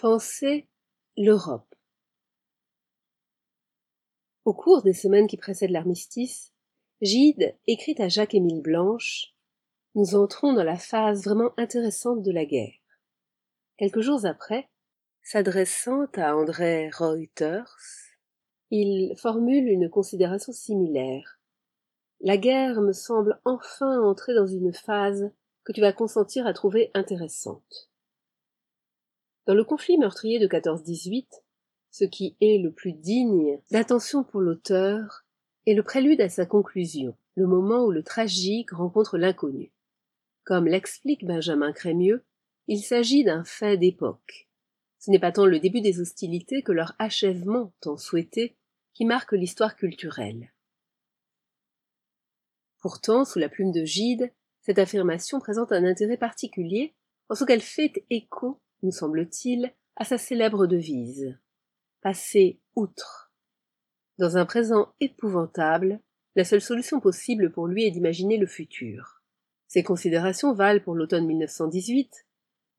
Penser l'Europe. Au cours des semaines qui précèdent l'armistice, Gide écrit à Jacques-Émile Blanche Nous entrons dans la phase vraiment intéressante de la guerre. Quelques jours après, s'adressant à André Reuters, il formule une considération similaire. La guerre me semble enfin entrer dans une phase que tu vas consentir à trouver intéressante. Dans le conflit meurtrier de 14-18, ce qui est le plus digne d'attention pour l'auteur est le prélude à sa conclusion, le moment où le tragique rencontre l'inconnu. Comme l'explique Benjamin Crémieux, il s'agit d'un fait d'époque. Ce n'est pas tant le début des hostilités que leur achèvement tant souhaité qui marque l'histoire culturelle. Pourtant, sous la plume de Gide, cette affirmation présente un intérêt particulier en ce qu'elle fait écho nous semble-t-il, à sa célèbre devise. Passer outre. Dans un présent épouvantable, la seule solution possible pour lui est d'imaginer le futur. Ces considérations valent pour l'automne 1918,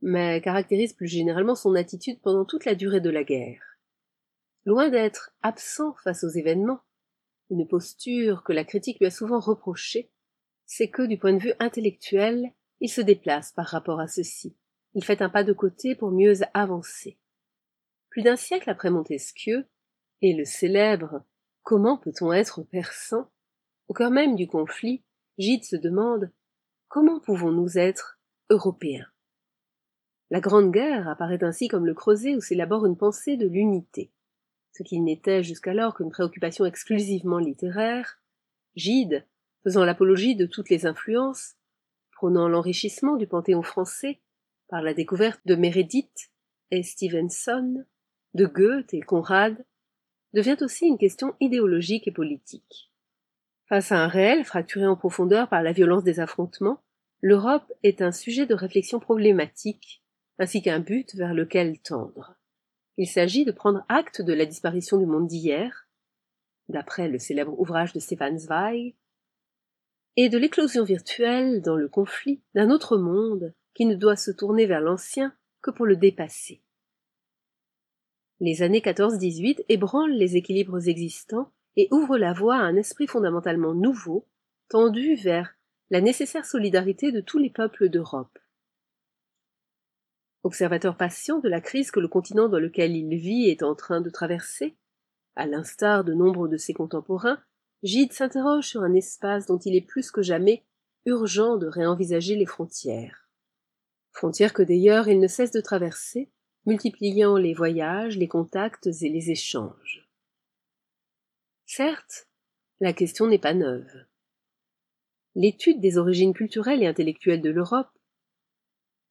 mais caractérisent plus généralement son attitude pendant toute la durée de la guerre. Loin d'être absent face aux événements, une posture que la critique lui a souvent reprochée, c'est que, du point de vue intellectuel, il se déplace par rapport à ceci. Il fait un pas de côté pour mieux avancer. Plus d'un siècle après Montesquieu, et le célèbre Comment peut-on être persan? Au cœur même du conflit, Gide se demande Comment pouvons-nous être européens? La Grande Guerre apparaît ainsi comme le creuset où s'élabore une pensée de l'unité. Ce qui n'était jusqu'alors qu'une préoccupation exclusivement littéraire, Gide, faisant l'apologie de toutes les influences, prônant l'enrichissement du panthéon français, par la découverte de Meredith et Stevenson, de Goethe et Conrad, devient aussi une question idéologique et politique. Face à un réel fracturé en profondeur par la violence des affrontements, l'Europe est un sujet de réflexion problématique, ainsi qu'un but vers lequel tendre. Il s'agit de prendre acte de la disparition du monde d'hier, d'après le célèbre ouvrage de Stefan Zweig, et de l'éclosion virtuelle dans le conflit d'un autre monde qui ne doit se tourner vers l'ancien que pour le dépasser. Les années 14-18 ébranlent les équilibres existants et ouvrent la voie à un esprit fondamentalement nouveau, tendu vers la nécessaire solidarité de tous les peuples d'Europe. Observateur patient de la crise que le continent dans lequel il vit est en train de traverser, à l'instar de nombre de ses contemporains, Gide s'interroge sur un espace dont il est plus que jamais urgent de réenvisager les frontières frontières que d'ailleurs il ne cesse de traverser, multipliant les voyages, les contacts et les échanges. Certes, la question n'est pas neuve. L'étude des origines culturelles et intellectuelles de l'Europe,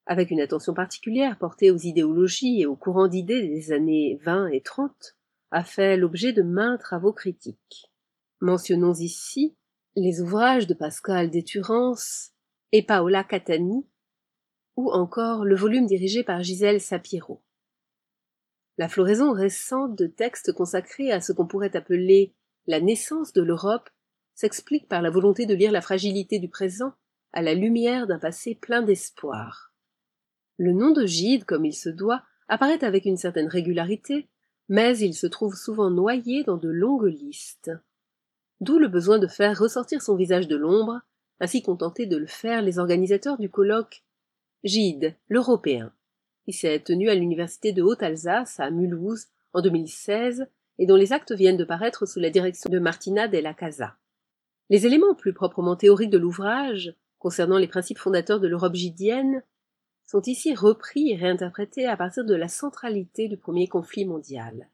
avec une attention particulière portée aux idéologies et aux courants d'idées des années 20 et 30, a fait l'objet de maints travaux critiques. Mentionnons ici les ouvrages de Pascal Déturance et Paola Catani ou encore le volume dirigé par Gisèle Sapiro. La floraison récente de textes consacrés à ce qu'on pourrait appeler la naissance de l'Europe s'explique par la volonté de lire la fragilité du présent à la lumière d'un passé plein d'espoir. Le nom de Gide, comme il se doit, apparaît avec une certaine régularité, mais il se trouve souvent noyé dans de longues listes. D'où le besoin de faire ressortir son visage de l'ombre, ainsi qu'ont de le faire les organisateurs du colloque Gide, l'Européen, qui s'est tenu à l'université de Haute-Alsace à Mulhouse en 2016 et dont les actes viennent de paraître sous la direction de Martina della Casa. Les éléments plus proprement théoriques de l'ouvrage, concernant les principes fondateurs de l'Europe gidienne, sont ici repris et réinterprétés à partir de la centralité du premier conflit mondial.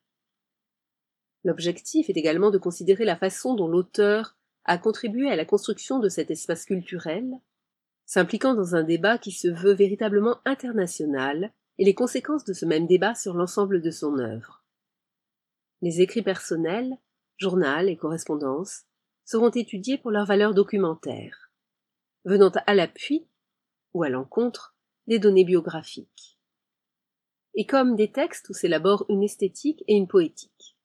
L'objectif est également de considérer la façon dont l'auteur a contribué à la construction de cet espace culturel, s'impliquant dans un débat qui se veut véritablement international, et les conséquences de ce même débat sur l'ensemble de son œuvre. Les écrits personnels, journal et correspondance seront étudiés pour leur valeur documentaire, venant à l'appui ou à l'encontre des données biographiques, et comme des textes où s'élabore une esthétique et une poétique.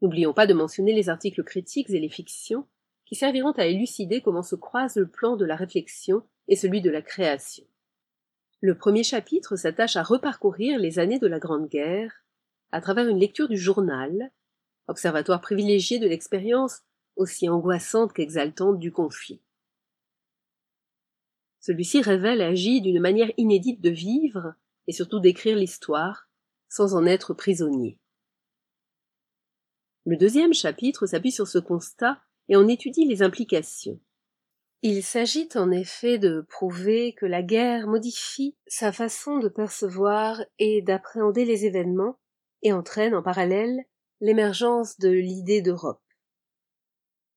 N'oublions pas de mentionner les articles critiques et les fictions qui serviront à élucider comment se croisent le plan de la réflexion et celui de la création. Le premier chapitre s'attache à reparcourir les années de la Grande Guerre à travers une lecture du journal, observatoire privilégié de l'expérience aussi angoissante qu'exaltante du conflit. Celui-ci révèle J d'une manière inédite de vivre et surtout d'écrire l'histoire sans en être prisonnier. Le deuxième chapitre s'appuie sur ce constat et en étudie les implications. Il s'agit en effet de prouver que la guerre modifie sa façon de percevoir et d'appréhender les événements et entraîne en parallèle l'émergence de l'idée d'Europe.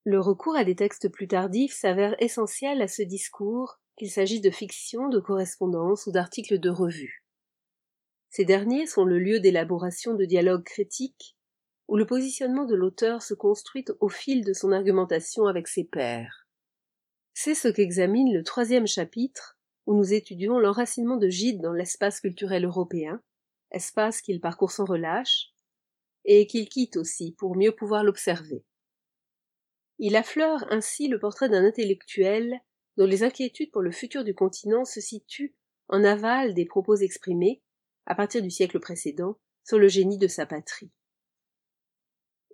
Le recours à des textes plus tardifs s'avère essentiel à ce discours, qu'il s'agisse de fiction, de correspondance ou d'articles de revue. Ces derniers sont le lieu d'élaboration de dialogues critiques, où le positionnement de l'auteur se construit au fil de son argumentation avec ses pairs. C'est ce qu'examine le troisième chapitre, où nous étudions l'enracinement de Gide dans l'espace culturel européen, espace qu'il parcourt sans relâche, et qu'il quitte aussi pour mieux pouvoir l'observer. Il affleure ainsi le portrait d'un intellectuel dont les inquiétudes pour le futur du continent se situent en aval des propos exprimés, à partir du siècle précédent, sur le génie de sa patrie.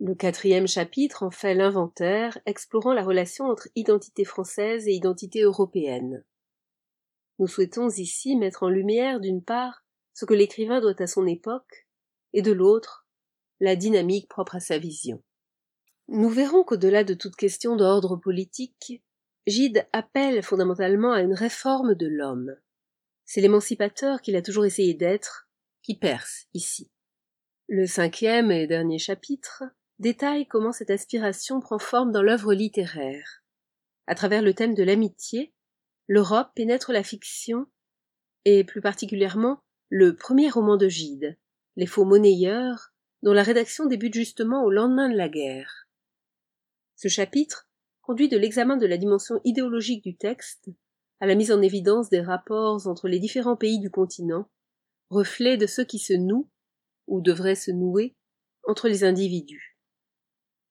Le quatrième chapitre en fait l'inventaire, explorant la relation entre identité française et identité européenne. Nous souhaitons ici mettre en lumière d'une part ce que l'écrivain doit à son époque, et de l'autre la dynamique propre à sa vision. Nous verrons qu'au-delà de toute question d'ordre politique, Gide appelle fondamentalement à une réforme de l'homme. C'est l'émancipateur qu'il a toujours essayé d'être, qui perce ici. Le cinquième et dernier chapitre détaille comment cette aspiration prend forme dans l'œuvre littéraire. À travers le thème de l'amitié, l'Europe pénètre la fiction, et plus particulièrement le premier roman de Gide, Les faux monnayeurs, dont la rédaction débute justement au lendemain de la guerre. Ce chapitre conduit de l'examen de la dimension idéologique du texte à la mise en évidence des rapports entre les différents pays du continent, reflet de ceux qui se nouent, ou devraient se nouer, entre les individus.